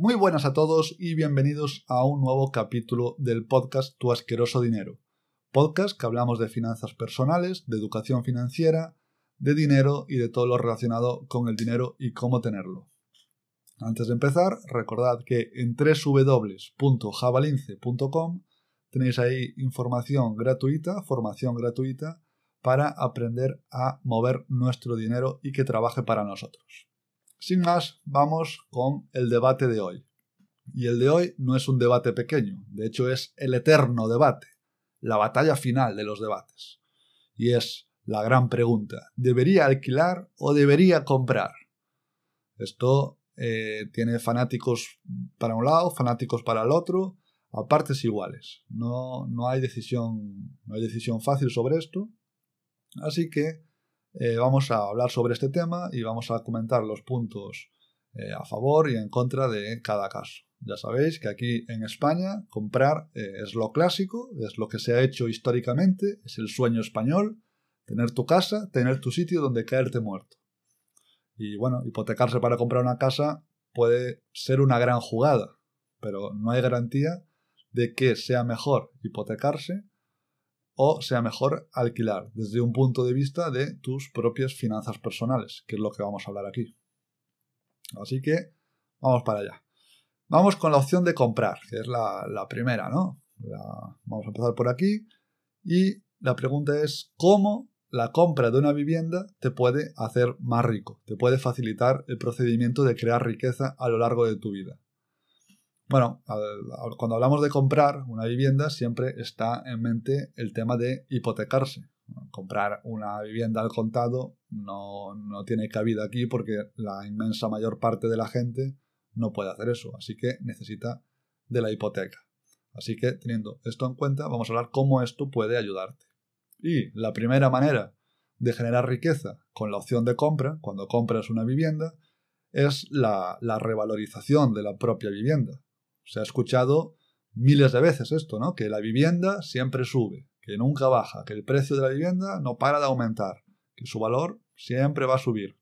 Muy buenas a todos y bienvenidos a un nuevo capítulo del podcast Tu asqueroso dinero. Podcast que hablamos de finanzas personales, de educación financiera, de dinero y de todo lo relacionado con el dinero y cómo tenerlo. Antes de empezar, recordad que en www.javalince.com tenéis ahí información gratuita, formación gratuita para aprender a mover nuestro dinero y que trabaje para nosotros. Sin más, vamos con el debate de hoy. Y el de hoy no es un debate pequeño, de hecho es el eterno debate, la batalla final de los debates. Y es la gran pregunta, ¿debería alquilar o debería comprar? Esto eh, tiene fanáticos para un lado, fanáticos para el otro, a partes iguales. No, no, hay decisión, no hay decisión fácil sobre esto. Así que eh, vamos a hablar sobre este tema y vamos a comentar los puntos eh, a favor y en contra de cada caso. Ya sabéis que aquí en España comprar eh, es lo clásico, es lo que se ha hecho históricamente, es el sueño español, tener tu casa, tener tu sitio donde caerte muerto. Y bueno, hipotecarse para comprar una casa puede ser una gran jugada, pero no hay garantía de que sea mejor hipotecarse o sea mejor alquilar desde un punto de vista de tus propias finanzas personales, que es lo que vamos a hablar aquí. Así que vamos para allá. Vamos con la opción de comprar, que es la, primera, ¿no? vamos a empezar por aquí. Y la pregunta es, ¿cómo la compra de una vivienda te puede hacer más rico? Te puede facilitar el procedimiento de crear riqueza a lo largo de tu vida. Bueno, cuando hablamos de comprar una vivienda siempre está en mente el tema de hipotecarse. Comprar una vivienda al contado no, no tiene cabida aquí porque la inmensa mayor parte de la gente no puede hacer eso, así que necesita de la hipoteca. Así que teniendo esto en cuenta, vamos a hablar cómo esto puede ayudarte. Y la primera manera de generar riqueza con la opción de compra, cuando compras una vivienda, es la, la revalorización de la propia vivienda. Se ha escuchado miles de veces esto, ¿no? Que la vivienda siempre sube, que nunca baja, que el precio de la vivienda no para de aumentar, que su valor siempre va a subir.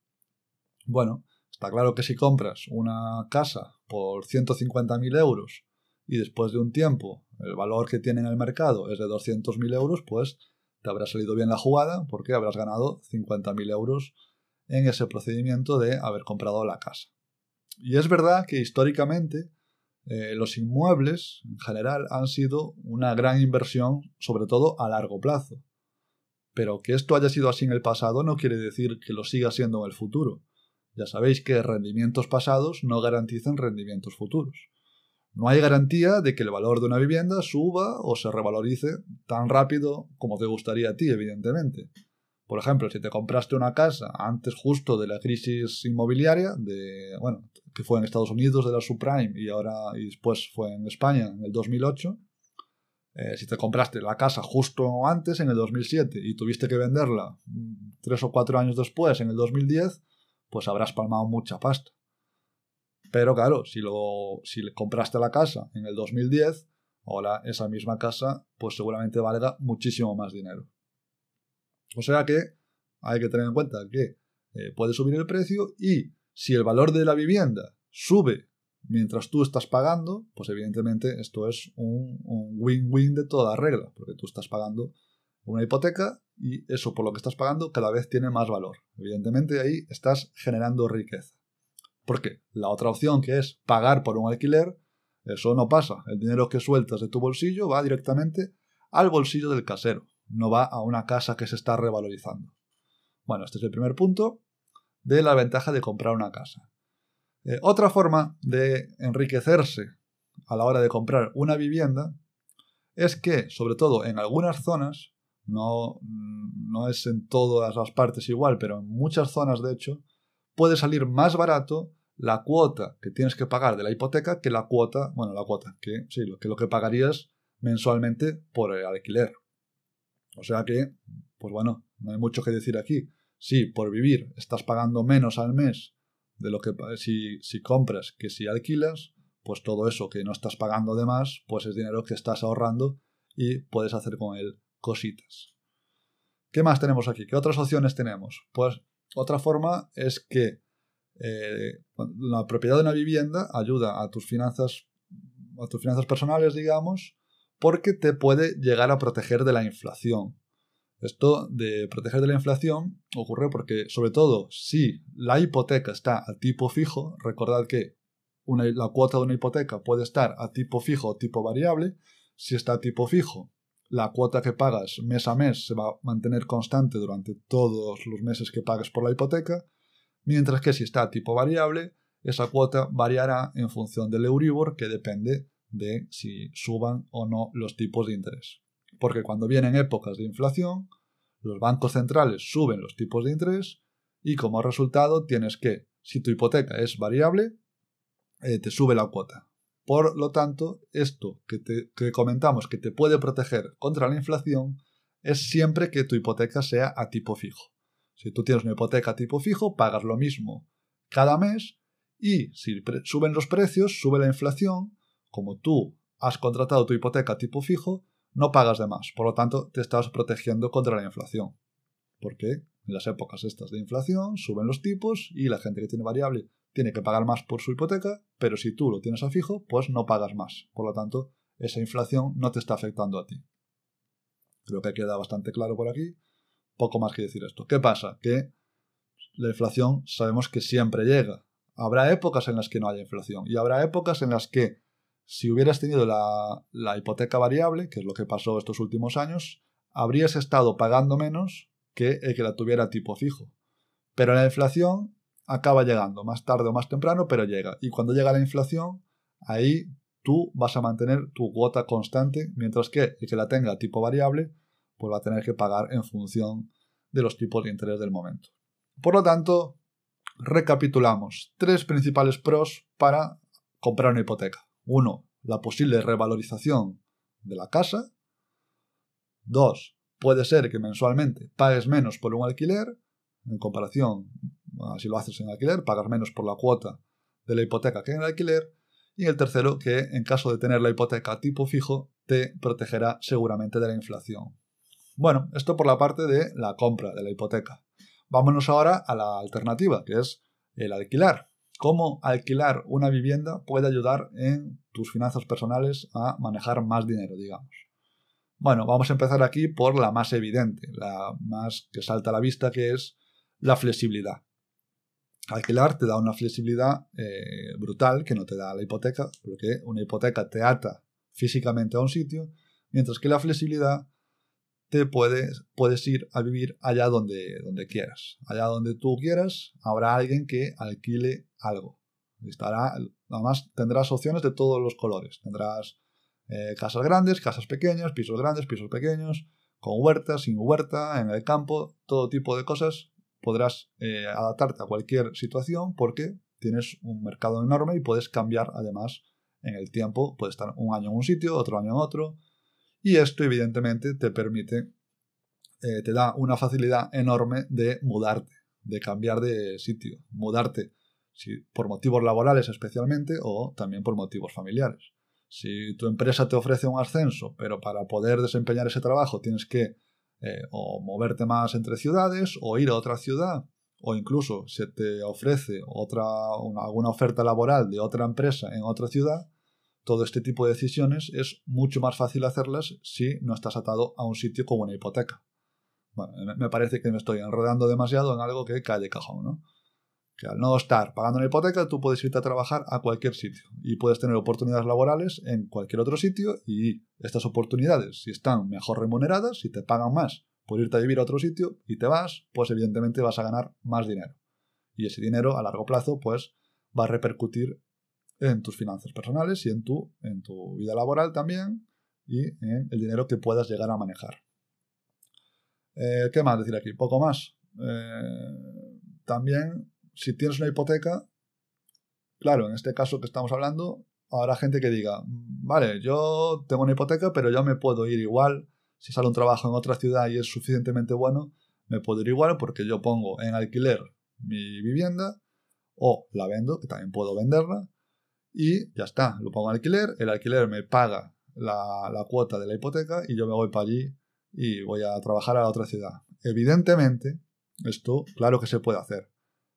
Bueno, está claro que si compras una casa por 150.000 euros y después de un tiempo el valor que tiene en el mercado es de 200.000 euros, pues te habrá salido bien la jugada porque habrás ganado 50.000 euros en ese procedimiento de haber comprado la casa. Y es verdad que históricamente eh, los inmuebles en general han sido una gran inversión, sobre todo a largo plazo. Pero que esto haya sido así en el pasado no quiere decir que lo siga siendo en el futuro. Ya sabéis que rendimientos pasados no garantizan rendimientos futuros. No hay garantía de que el valor de una vivienda suba o se revalorice tan rápido como te gustaría a ti, evidentemente. Por ejemplo, si te compraste una casa antes justo de la crisis inmobiliaria, de, bueno, que fue en Estados Unidos de la subprime y ahora y después fue en España en el 2008, eh, si te compraste la casa justo antes, en el 2007, y tuviste que venderla mm, tres o cuatro años después, en el 2010, pues habrás palmado mucha pasta. Pero claro, si, lo, si compraste la casa en el 2010, ahora esa misma casa pues seguramente valga muchísimo más dinero. O sea que hay que tener en cuenta que eh, puede subir el precio y si el valor de la vivienda sube mientras tú estás pagando, pues evidentemente esto es un win-win de toda regla, porque tú estás pagando una hipoteca y eso por lo que estás pagando cada vez tiene más valor. Evidentemente ahí estás generando riqueza. ¿Por qué? La otra opción que es pagar por un alquiler, eso no pasa. El dinero que sueltas de tu bolsillo va directamente al bolsillo del casero no va a una casa que se está revalorizando. Bueno, este es el primer punto de la ventaja de comprar una casa. Eh, otra forma de enriquecerse a la hora de comprar una vivienda es que, sobre todo en algunas zonas, no, no es en todas las partes igual, pero en muchas zonas de hecho, puede salir más barato la cuota que tienes que pagar de la hipoteca que la cuota, bueno, la cuota, que sí, que, lo que pagarías mensualmente por el alquiler. O sea que, pues bueno, no hay mucho que decir aquí. Si por vivir estás pagando menos al mes de lo que si, si compras que si alquilas, pues todo eso que no estás pagando de más, pues es dinero que estás ahorrando y puedes hacer con él cositas. ¿Qué más tenemos aquí? ¿Qué otras opciones tenemos? Pues otra forma es que eh, la propiedad de una vivienda ayuda a tus finanzas, a tus finanzas personales, digamos, porque te puede llegar a proteger de la inflación. Esto de proteger de la inflación ocurre porque, sobre todo, si la hipoteca está a tipo fijo, recordad que la cuota de una hipoteca puede estar a tipo fijo o tipo variable. Si está a tipo fijo, la cuota que pagas mes a mes se va a mantener constante durante todos los meses que pagues por la hipoteca, mientras que si está a tipo variable, esa cuota variará en función del Euribor, que depende de si suban o no los tipos de interés. Porque cuando vienen épocas de inflación, los bancos centrales suben los tipos de interés y como resultado tienes que, si tu hipoteca es variable, eh, te sube la cuota. Por lo tanto, esto que, que comentamos que te puede proteger contra la inflación es siempre que tu hipoteca sea a tipo fijo. Si tú tienes una hipoteca a tipo fijo, pagas lo mismo cada mes y si suben los precios, sube la inflación, como tú has contratado tu hipoteca tipo fijo, no pagas de más. Por lo tanto, te estás protegiendo contra la inflación. Porque en las épocas estas de inflación suben los tipos y la gente que tiene variable tiene que pagar más por su hipoteca, pero si tú lo tienes a fijo, pues no pagas más. Por lo tanto, esa inflación no te está afectando a ti. Creo que queda bastante claro por aquí. Poco más que decir esto. ¿Qué pasa? Que la inflación sabemos que siempre llega. Habrá épocas en las que no haya inflación y habrá épocas en las que si hubieras tenido la, hipoteca variable, que es lo que pasó estos últimos años, habrías estado pagando menos que el que la tuviera tipo fijo. Pero la inflación acaba llegando, más tarde o más temprano, pero llega. Y cuando llega la inflación, ahí tú vas a mantener tu cuota constante, mientras que el que la tenga tipo variable, pues va a tener que pagar en función de los tipos de interés del momento. Por lo tanto, recapitulamos tres principales pros para comprar una hipoteca. Uno, la posible revalorización de la casa. Dos, puede ser que mensualmente pagues menos por un alquiler en comparación si lo haces en alquiler, pagas menos por la cuota de la hipoteca que en el alquiler. Y el tercero, que en caso de tener la hipoteca tipo fijo, te protegerá seguramente de la inflación. Bueno, esto por la parte de la compra de la hipoteca. Vámonos ahora a la alternativa, que es el alquilar. Cómo alquilar una vivienda puede ayudar en tus finanzas personales a manejar más dinero, digamos. Bueno, vamos a empezar aquí por la más evidente, la más que salta a la vista, que es la flexibilidad. Alquilar te da una flexibilidad eh, brutal que no te da la hipoteca, porque una hipoteca te ata físicamente a un sitio, mientras que la flexibilidad te puedes, puedes ir a vivir allá donde, donde quieras. Allá donde tú quieras, habrá alguien que alquile algo. Estará, además, tendrás opciones de todos los colores. Tendrás eh, casas grandes, casas pequeñas, pisos grandes, pisos pequeños, con huerta, sin huerta, en el campo, todo tipo de cosas podrás eh, adaptarte a cualquier situación porque tienes un mercado enorme y puedes cambiar además en el tiempo. Puedes estar un año en un sitio, otro año en otro. Y esto evidentemente te permite, eh, te da una facilidad enorme de mudarte, de cambiar de sitio, mudarte si, por motivos laborales especialmente o también por motivos familiares. Si tu empresa te ofrece un ascenso, pero para poder desempeñar ese trabajo tienes que eh, moverte más entre ciudades, o ir a otra ciudad, o incluso se te ofrece otra, alguna oferta laboral de otra empresa en otra ciudad, todo este tipo de decisiones es mucho más fácil hacerlas si no estás atado a un sitio como una hipoteca. Bueno, me parece que me estoy enredando demasiado en algo que cae de cajón, ¿no? que al no estar pagando una hipoteca, tú puedes irte a trabajar a cualquier sitio y puedes tener oportunidades laborales en cualquier otro sitio y estas oportunidades, si están mejor remuneradas, si te pagan más por irte a vivir a otro sitio y te vas, pues evidentemente vas a ganar más dinero. Y ese dinero a largo plazo, pues va a repercutir en tus finanzas personales y en tu, en tu vida laboral también y en el dinero que puedas llegar a manejar. Eh, ¿Qué más decir aquí? Poco más. Eh, también si tienes una hipoteca, claro, en este caso que estamos hablando, habrá gente que diga, vale, yo tengo una hipoteca, pero yo me puedo ir igual, si sale un trabajo en otra ciudad y es suficientemente bueno, me puedo ir igual porque yo pongo en alquiler mi vivienda o la vendo, que también puedo venderla, y ya está, lo pongo en alquiler, el alquiler me paga la, la cuota de la hipoteca y yo me voy para allí y voy a trabajar a la otra ciudad. Evidentemente, esto, claro que se puede hacer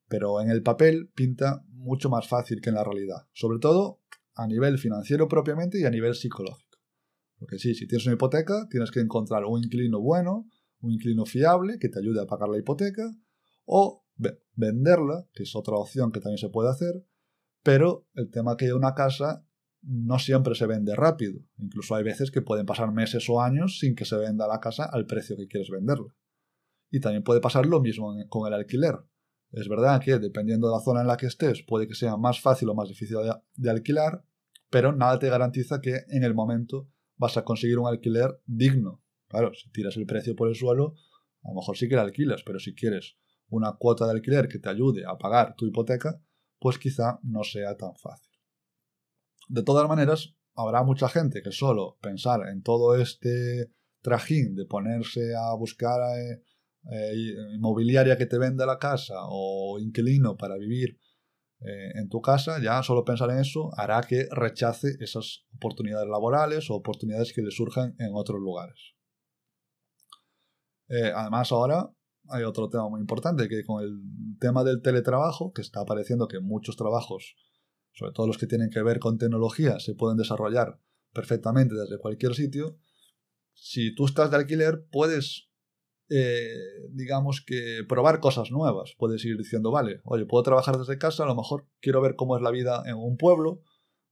pero en el papel pinta mucho más fácil que en la realidad, sobre todo a nivel financiero propiamente y a nivel psicológico. Porque sí, si tienes una hipoteca, tienes que encontrar un inquilino bueno, un inquilino fiable que te ayude a pagar la hipoteca, o venderla, que es otra opción que también se puede hacer, pero el tema que hay una casa no siempre se vende rápido. Incluso hay veces que pueden pasar meses o años sin que se venda la casa al precio que quieres venderla. Y también puede pasar lo mismo con el alquiler. Es verdad que dependiendo de la zona en la que estés puede que sea más fácil o más difícil de, alquilar, pero nada te garantiza que en el momento vas a conseguir un alquiler digno. Claro, si tiras el precio por el suelo, a lo mejor sí que la alquilas, pero si quieres una cuota de alquiler que te ayude a pagar tu hipoteca, pues quizá no sea tan fácil. De todas maneras, habrá mucha gente que solo pensar en todo este trajín de ponerse a buscar eh, eh, inmobiliaria que te venda la casa o inquilino para vivir eh, en tu casa, ya solo pensar en eso hará que rechace esas oportunidades laborales o oportunidades que le surjan en otros lugares. además, ahora hay otro tema muy importante, que con el tema del teletrabajo, que está apareciendo que muchos trabajos, sobre todo los que tienen que ver con tecnología, se pueden desarrollar perfectamente desde cualquier sitio, si tú estás de alquiler, puedes, eh, digamos que, probar cosas nuevas. Puedes ir diciendo, vale, oye, puedo trabajar desde casa, a lo mejor quiero ver cómo es la vida en un pueblo,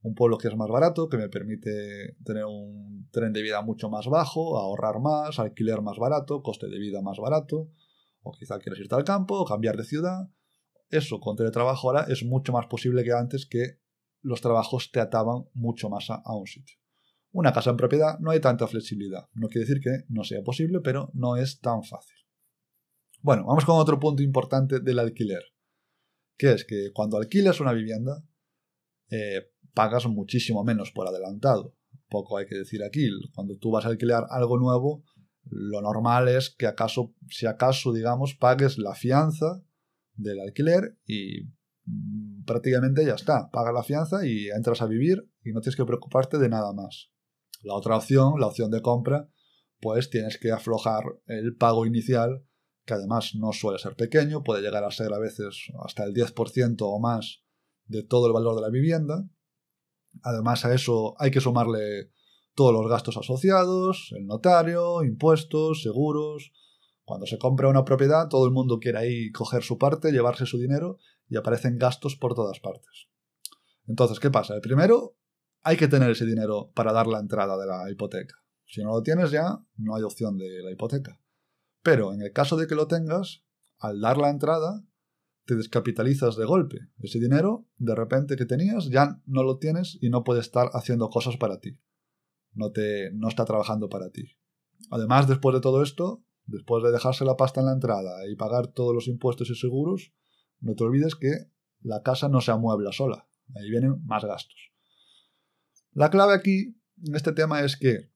un pueblo que es más barato, que me permite tener un tren de vida mucho más bajo, ahorrar más, alquiler más barato, coste de vida más barato o quizá quieres irte al campo o cambiar de ciudad. Eso con teletrabajo ahora es mucho más posible que antes que los trabajos te ataban mucho más a, un sitio. Una casa en propiedad no hay tanta flexibilidad. No quiere decir que no sea posible, pero no es tan fácil. Bueno, vamos con otro punto importante del alquiler, que es que cuando alquilas una vivienda, eh, pagas muchísimo menos por adelantado. Poco hay que decir aquí. Cuando tú vas a alquilar algo nuevo, lo normal es que acaso, si acaso, digamos, pagues la fianza del alquiler y mm, prácticamente ya está. Pagas la fianza y entras a vivir y no tienes que preocuparte de nada más. La otra opción, la opción de compra, pues tienes que aflojar el pago inicial, que además no suele ser pequeño, puede llegar a ser a veces hasta el 10% o más de todo el valor de la vivienda. Además a eso hay que sumarle todos los gastos asociados, el notario, impuestos, seguros. Cuando se compra una propiedad, todo el mundo quiere ahí coger su parte, llevarse su dinero y aparecen gastos por todas partes. Entonces, ¿qué pasa? El primero, hay que tener ese dinero para dar la entrada de la hipoteca. Si no lo tienes ya, no hay opción de la hipoteca. Pero en el caso de que lo tengas, al dar la entrada, te descapitalizas de golpe. Ese dinero, de repente que tenías, ya no lo tienes y no puedes estar haciendo cosas para ti no, te, no está trabajando para ti. Además, después de todo esto, después de dejarse la pasta en la entrada y pagar todos los impuestos y seguros, no te olvides que la casa no se amuebla sola. Ahí vienen más gastos. La clave aquí, en este tema, es que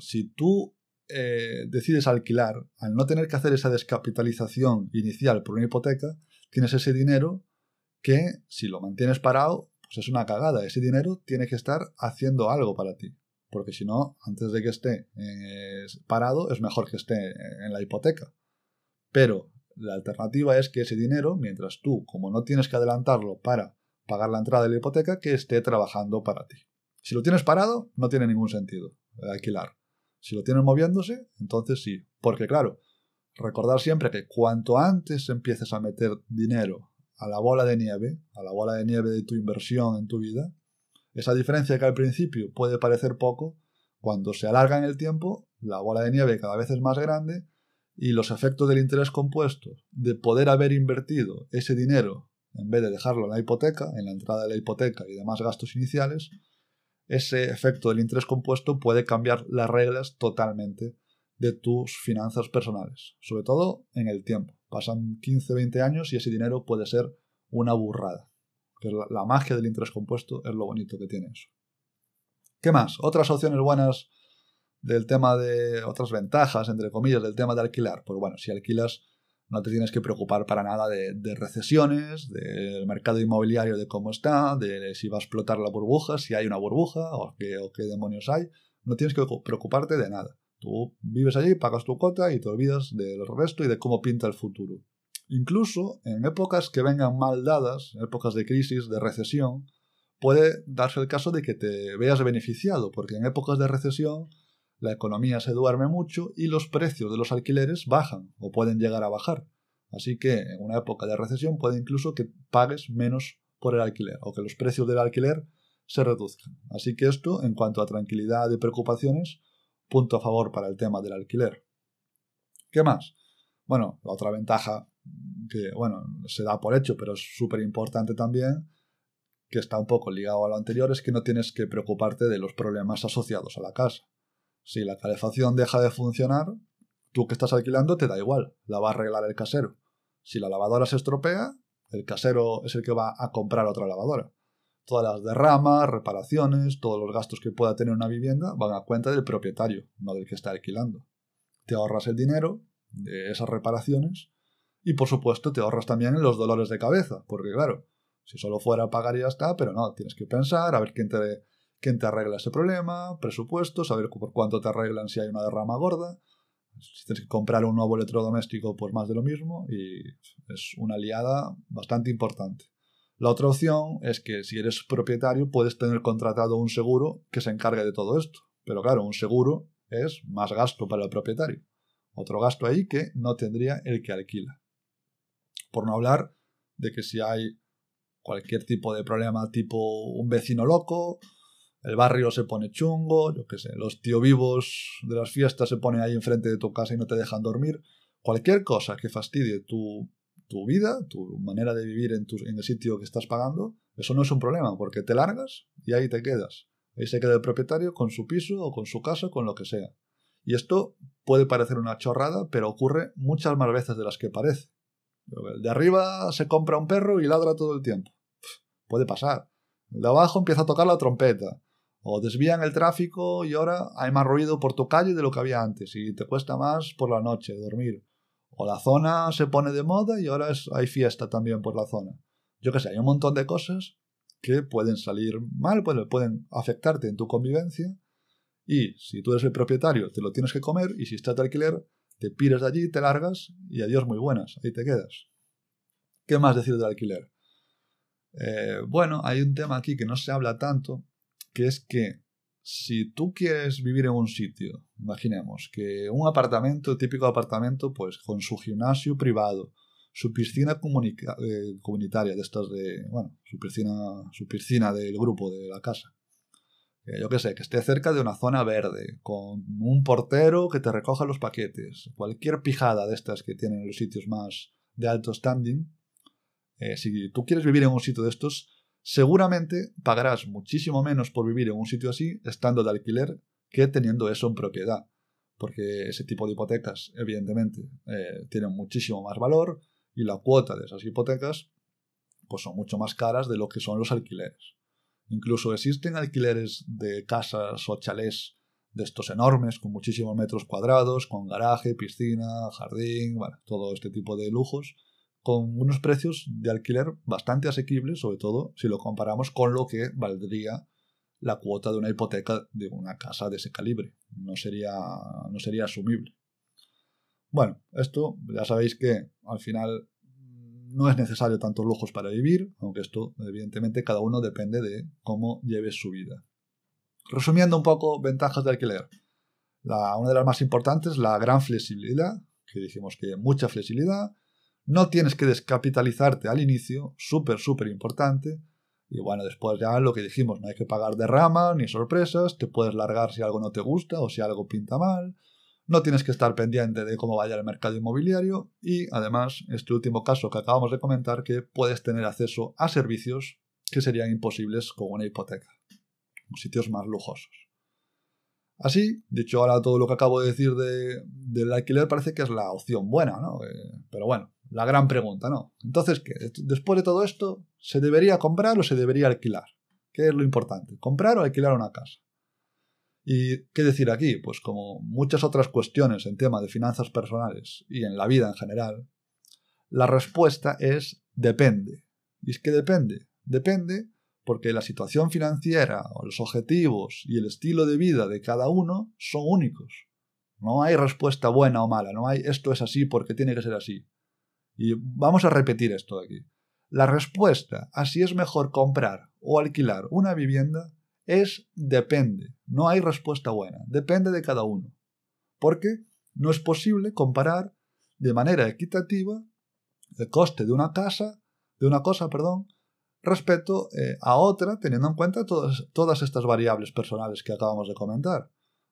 si tú eh, decides alquilar, al no tener que hacer esa descapitalización inicial por una hipoteca, tienes ese dinero que, si lo mantienes parado, pues es una cagada. Ese dinero tiene que estar haciendo algo para ti porque si no, antes de que esté eh, parado, es mejor que esté en la hipoteca. Pero la alternativa es que ese dinero, mientras tú, como no tienes que adelantarlo para pagar la entrada de la hipoteca, que esté trabajando para ti. Si lo tienes parado, no tiene ningún sentido alquilar. Si lo tienes moviéndose, entonces sí. Porque claro, recordar siempre que cuanto antes empieces a meter dinero a la bola de nieve, a la bola de nieve de tu inversión en tu vida, esa diferencia que al principio puede parecer poco, cuando se alarga en el tiempo, la bola de nieve cada vez es más grande y los efectos del interés compuesto, de poder haber invertido ese dinero en vez de dejarlo en la hipoteca, en la entrada de la hipoteca y demás gastos iniciales, ese efecto del interés compuesto puede cambiar las reglas totalmente de tus finanzas personales, sobre todo en el tiempo. Pasan 15, 20 años y ese dinero puede ser una burrada la, magia del interés compuesto es lo bonito que tiene eso. ¿Qué más? Otras opciones buenas del tema de otras ventajas, entre comillas, del tema de alquilar. Pues bueno, si alquilas no te tienes que preocupar para nada de, recesiones, del mercado inmobiliario de cómo está, de si va a explotar la burbuja, si hay una burbuja o qué, o qué demonios hay. No tienes que preocuparte de nada. Tú vives allí, pagas tu cuota y te olvidas del resto y de cómo pinta el futuro. Incluso en épocas que vengan mal dadas, épocas de crisis, de recesión, puede darse el caso de que te veas beneficiado, porque en épocas de recesión la economía se duerme mucho y los precios de los alquileres bajan o pueden llegar a bajar. Así que en una época de recesión puede incluso que pagues menos por el alquiler o que los precios del alquiler se reduzcan. Así que esto, en cuanto a tranquilidad y preocupaciones, punto a favor para el tema del alquiler. ¿Qué más? Bueno, la otra ventaja que, bueno, se da por hecho, pero es súper importante también, que está un poco ligado a lo anterior, es que no tienes que preocuparte de los problemas asociados a la casa. Si la calefacción deja de funcionar, tú que estás alquilando te da igual, la va a arreglar el casero. Si la lavadora se estropea, el casero es el que va a comprar otra lavadora. Todas las derramas, reparaciones, todos los gastos que pueda tener una vivienda van a cuenta del propietario, no del que está alquilando. Te ahorras el dinero de esas reparaciones y por supuesto te ahorras también los dolores de cabeza, porque claro, si solo fuera pagar y ya está, pero no, tienes que pensar, a ver quién te, quién te arregla ese problema, presupuesto, saber por cuánto te arreglan si hay una derrama gorda. Si tienes que comprar un nuevo electrodoméstico, pues más de lo mismo, y es una liada bastante importante. La otra opción es que si eres propietario puedes tener contratado un seguro que se encargue de todo esto. Pero claro, un seguro es más gasto para el propietario. Otro gasto ahí que no tendría el que alquila. Por no hablar de que si hay cualquier tipo de problema tipo un vecino loco, el barrio se pone chungo, yo qué sé, los tío vivos de las fiestas se ponen ahí enfrente de tu casa y no te dejan dormir. Cualquier cosa que fastidie tu, tu vida, tu manera de vivir en, tu, en el sitio que estás pagando, eso no es un problema, porque te largas y ahí te quedas. Ahí se queda el propietario con su piso o con su casa, con lo que sea. Y esto puede parecer una chorrada, pero ocurre muchas más veces de las que parece. El de arriba se compra un perro y ladra todo el tiempo. Puede pasar. El de abajo empieza a tocar la trompeta. O desvían el tráfico y ahora hay más ruido por tu calle de lo que había antes y te cuesta más por la noche dormir. O la zona se pone de moda y ahora hay fiesta también por la zona. Yo qué sé, hay un montón de cosas que pueden salir mal, pueden, pueden afectarte en tu convivencia. Y si tú eres el propietario, te lo tienes que comer y si estás de alquiler, te piras de allí, te largas y adiós muy buenas, ahí te quedas. ¿Qué más decir del alquiler? Eh, bueno, hay un tema aquí que no se habla tanto, que es que si tú quieres vivir en un sitio, imaginemos que un apartamento, típico apartamento, pues con su gimnasio privado, su piscina eh, comunitaria de estas de, bueno, su piscina, su piscina del grupo de la casa. Yo qué sé, que esté cerca de una zona verde, con un portero que te recoja los paquetes, cualquier pijada de estas que tienen los sitios más de alto standing. Eh, si tú quieres vivir en un sitio de estos, seguramente pagarás muchísimo menos por vivir en un sitio así estando de alquiler que teniendo eso en propiedad. Porque ese tipo de hipotecas, evidentemente, eh, tienen muchísimo más valor y la cuota de esas hipotecas pues son mucho más caras de lo que son los alquileres. Incluso existen alquileres de casas o chalés de estos enormes, con muchísimos metros cuadrados, con garaje, piscina, jardín, bueno, todo este tipo de lujos, con unos precios de alquiler bastante asequibles, sobre todo si lo comparamos con lo que valdría la cuota de una hipoteca de una casa de ese calibre. No sería, no sería asumible. Bueno, esto ya sabéis que al final no es necesario tantos lujos para vivir, aunque esto evidentemente cada uno depende de cómo lleves su vida. Resumiendo un poco ventajas de alquiler. La, una de las más importantes, la gran flexibilidad, que dijimos que mucha flexibilidad, no tienes que descapitalizarte al inicio, súper, súper importante. Y bueno, después ya lo que dijimos, no hay que pagar derrama ni sorpresas, te puedes largar si algo no te gusta o si algo pinta mal. No tienes que estar pendiente de cómo vaya el mercado inmobiliario y además, este último caso que acabamos de comentar, que puedes tener acceso a servicios que serían imposibles con una hipoteca, sitios más lujosos. Así, dicho ahora todo lo que acabo de decir de, del alquiler, parece que es la opción buena, ¿no? Eh, pero bueno, la gran pregunta, ¿no? Entonces, ¿qué? Después de todo esto, ¿se debería comprar o se debería alquilar? ¿Qué es lo importante? ¿Comprar o alquilar una casa? ¿Y qué decir aquí? Pues como muchas otras cuestiones en tema de finanzas personales y en la vida en general, la respuesta es depende. Y es que depende. Depende porque la situación financiera o los objetivos y el estilo de vida de cada uno son únicos. No hay respuesta buena o mala, no hay esto es así porque tiene que ser así. Y vamos a repetir esto aquí. La respuesta a si es mejor comprar o alquilar una vivienda es depende. No hay respuesta buena. Depende de cada uno. Porque no es posible comparar de manera equitativa el coste de una casa, de una cosa, perdón, respecto eh, a otra, teniendo en cuenta todas, todas estas variables personales que acabamos de comentar.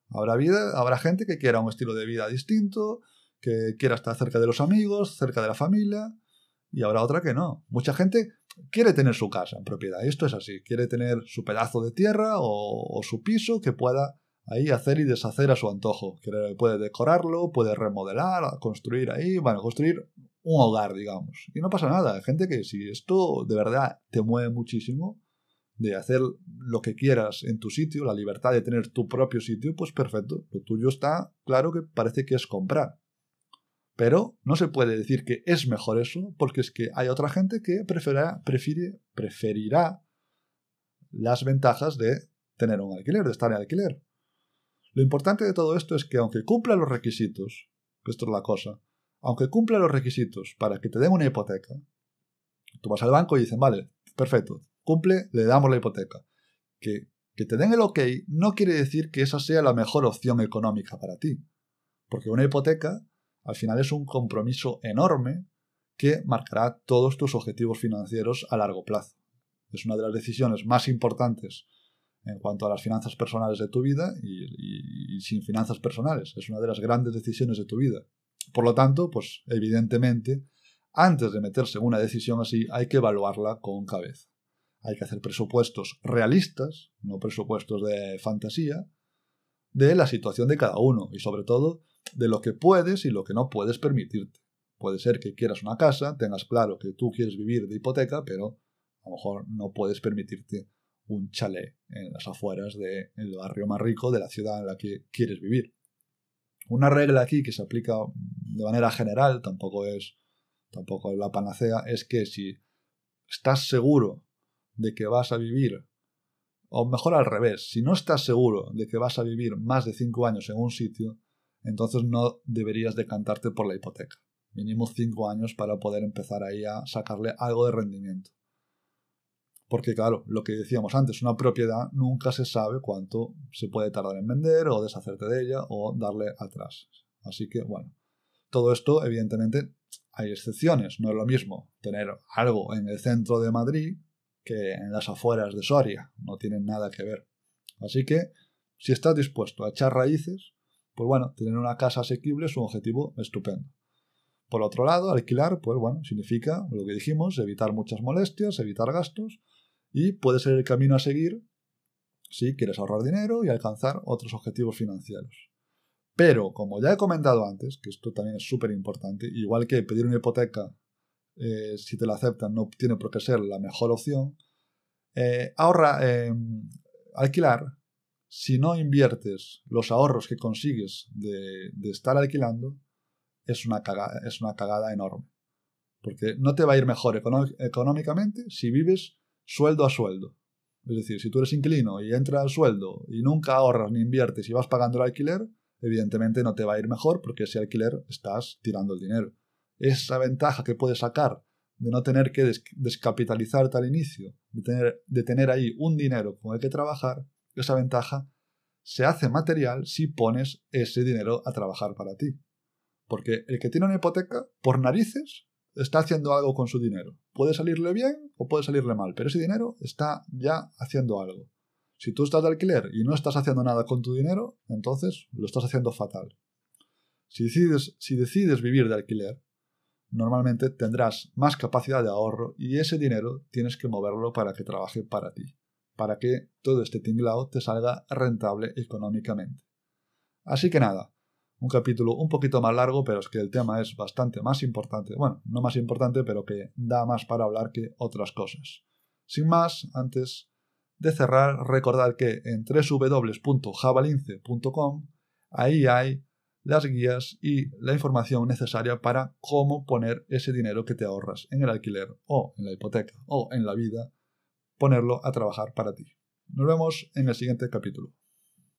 Habrá, vida, habrá gente que quiera un estilo de vida distinto, que quiera estar cerca de los amigos, cerca de la familia, y habrá otra que no. Mucha gente quiere tener su casa en propiedad, esto es así, quiere tener su pedazo de tierra o, su piso que pueda ahí hacer y deshacer a su antojo. Puede decorarlo, puede remodelar, construir ahí, bueno, construir un hogar, digamos. Y no pasa nada. Hay gente que si esto de verdad te mueve muchísimo, de hacer lo que quieras en tu sitio, la libertad de tener tu propio sitio, pues perfecto. Lo tuyo está claro que parece que es comprar. Pero no se puede decir que es mejor eso, porque es que hay otra gente que preferirá, preferirá las ventajas de tener un alquiler, de estar en alquiler. Lo importante de todo esto es que aunque cumpla los requisitos, que esto es la cosa, aunque cumpla los requisitos para que te den una hipoteca, tú vas al banco y dicen, vale, perfecto, cumple, le damos la hipoteca. Que, que te den el ok no quiere decir que esa sea la mejor opción económica para ti. Porque una hipoteca al final es un compromiso enorme que marcará todos tus objetivos financieros a largo plazo. Es una de las decisiones más importantes en cuanto a las finanzas personales de tu vida y, sin finanzas personales. Es una de las grandes decisiones de tu vida. Por lo tanto, pues evidentemente, antes de meterse en una decisión así, hay que evaluarla con cabeza. Hay que hacer presupuestos realistas, no presupuestos de fantasía, de la situación de cada uno y sobre todo de lo que puedes y lo que no puedes permitirte. Puede ser que quieras una casa, tengas claro que tú quieres vivir de hipoteca, pero a lo mejor no puedes permitirte un chalet en las afueras del barrio más rico de la ciudad en la que quieres vivir. Una regla aquí que se aplica de manera general, tampoco es, tampoco es la panacea, es que si estás seguro de que vas a vivir, o mejor al revés, si no estás seguro de que vas a vivir más de 5 años en un sitio, entonces no deberías decantarte por la hipoteca. Mínimo 5 años para poder empezar ahí a sacarle algo de rendimiento. Porque claro, lo que decíamos antes, una propiedad nunca se sabe cuánto se puede tardar en vender o deshacerte de ella o darle atrás. Así que bueno, todo esto evidentemente hay excepciones. No es lo mismo tener algo en el centro de Madrid que en las afueras de Soria. No tienen nada que ver. Así que si estás dispuesto a echar raíces, pues bueno, tener una casa asequible es un objetivo estupendo. Por otro lado, alquilar, pues bueno, significa lo que dijimos, evitar muchas molestias, evitar gastos y puede ser el camino a seguir si quieres ahorrar dinero y alcanzar otros objetivos financieros. Pero, como ya he comentado antes, que esto también es súper importante, igual que pedir una hipoteca, eh, si te la aceptan, no tiene por qué ser la mejor opción, eh, ahorra, em, alquilar, si no inviertes los ahorros que consigues de, estar alquilando, es una, cagada, es una cagada enorme. Porque no te va a ir mejor económicamente si vives sueldo a sueldo. Es decir, si tú eres inquilino y entra al sueldo y nunca ahorras ni inviertes y vas pagando el alquiler, evidentemente no te va a ir mejor porque ese alquiler estás tirando el dinero. Esa ventaja que puedes sacar de no tener que descapitalizarte al inicio, de tener, de tener ahí un dinero con el que trabajar, esa ventaja se hace material si pones ese dinero a trabajar para ti. Porque el que tiene una hipoteca, por narices, está haciendo algo con su dinero. Puede salirle bien o puede salirle mal, pero ese dinero está ya haciendo algo. Si tú estás de alquiler y no estás haciendo nada con tu dinero, entonces lo estás haciendo fatal. Si decides, si decides vivir de alquiler, normalmente tendrás más capacidad de ahorro y ese dinero tienes que moverlo para que trabaje para ti, para que todo este tinglao te salga rentable económicamente. Así que nada, un capítulo un poquito más largo, pero es que el tema es bastante más importante. Bueno, no más importante, pero que da más para hablar que otras cosas. Sin más, antes de cerrar, recordad que en www.javalince.com ahí hay las guías y la información necesaria para cómo poner ese dinero que te ahorras en el alquiler o en la hipoteca o en la vida, ponerlo a trabajar para ti. Nos vemos en el siguiente capítulo.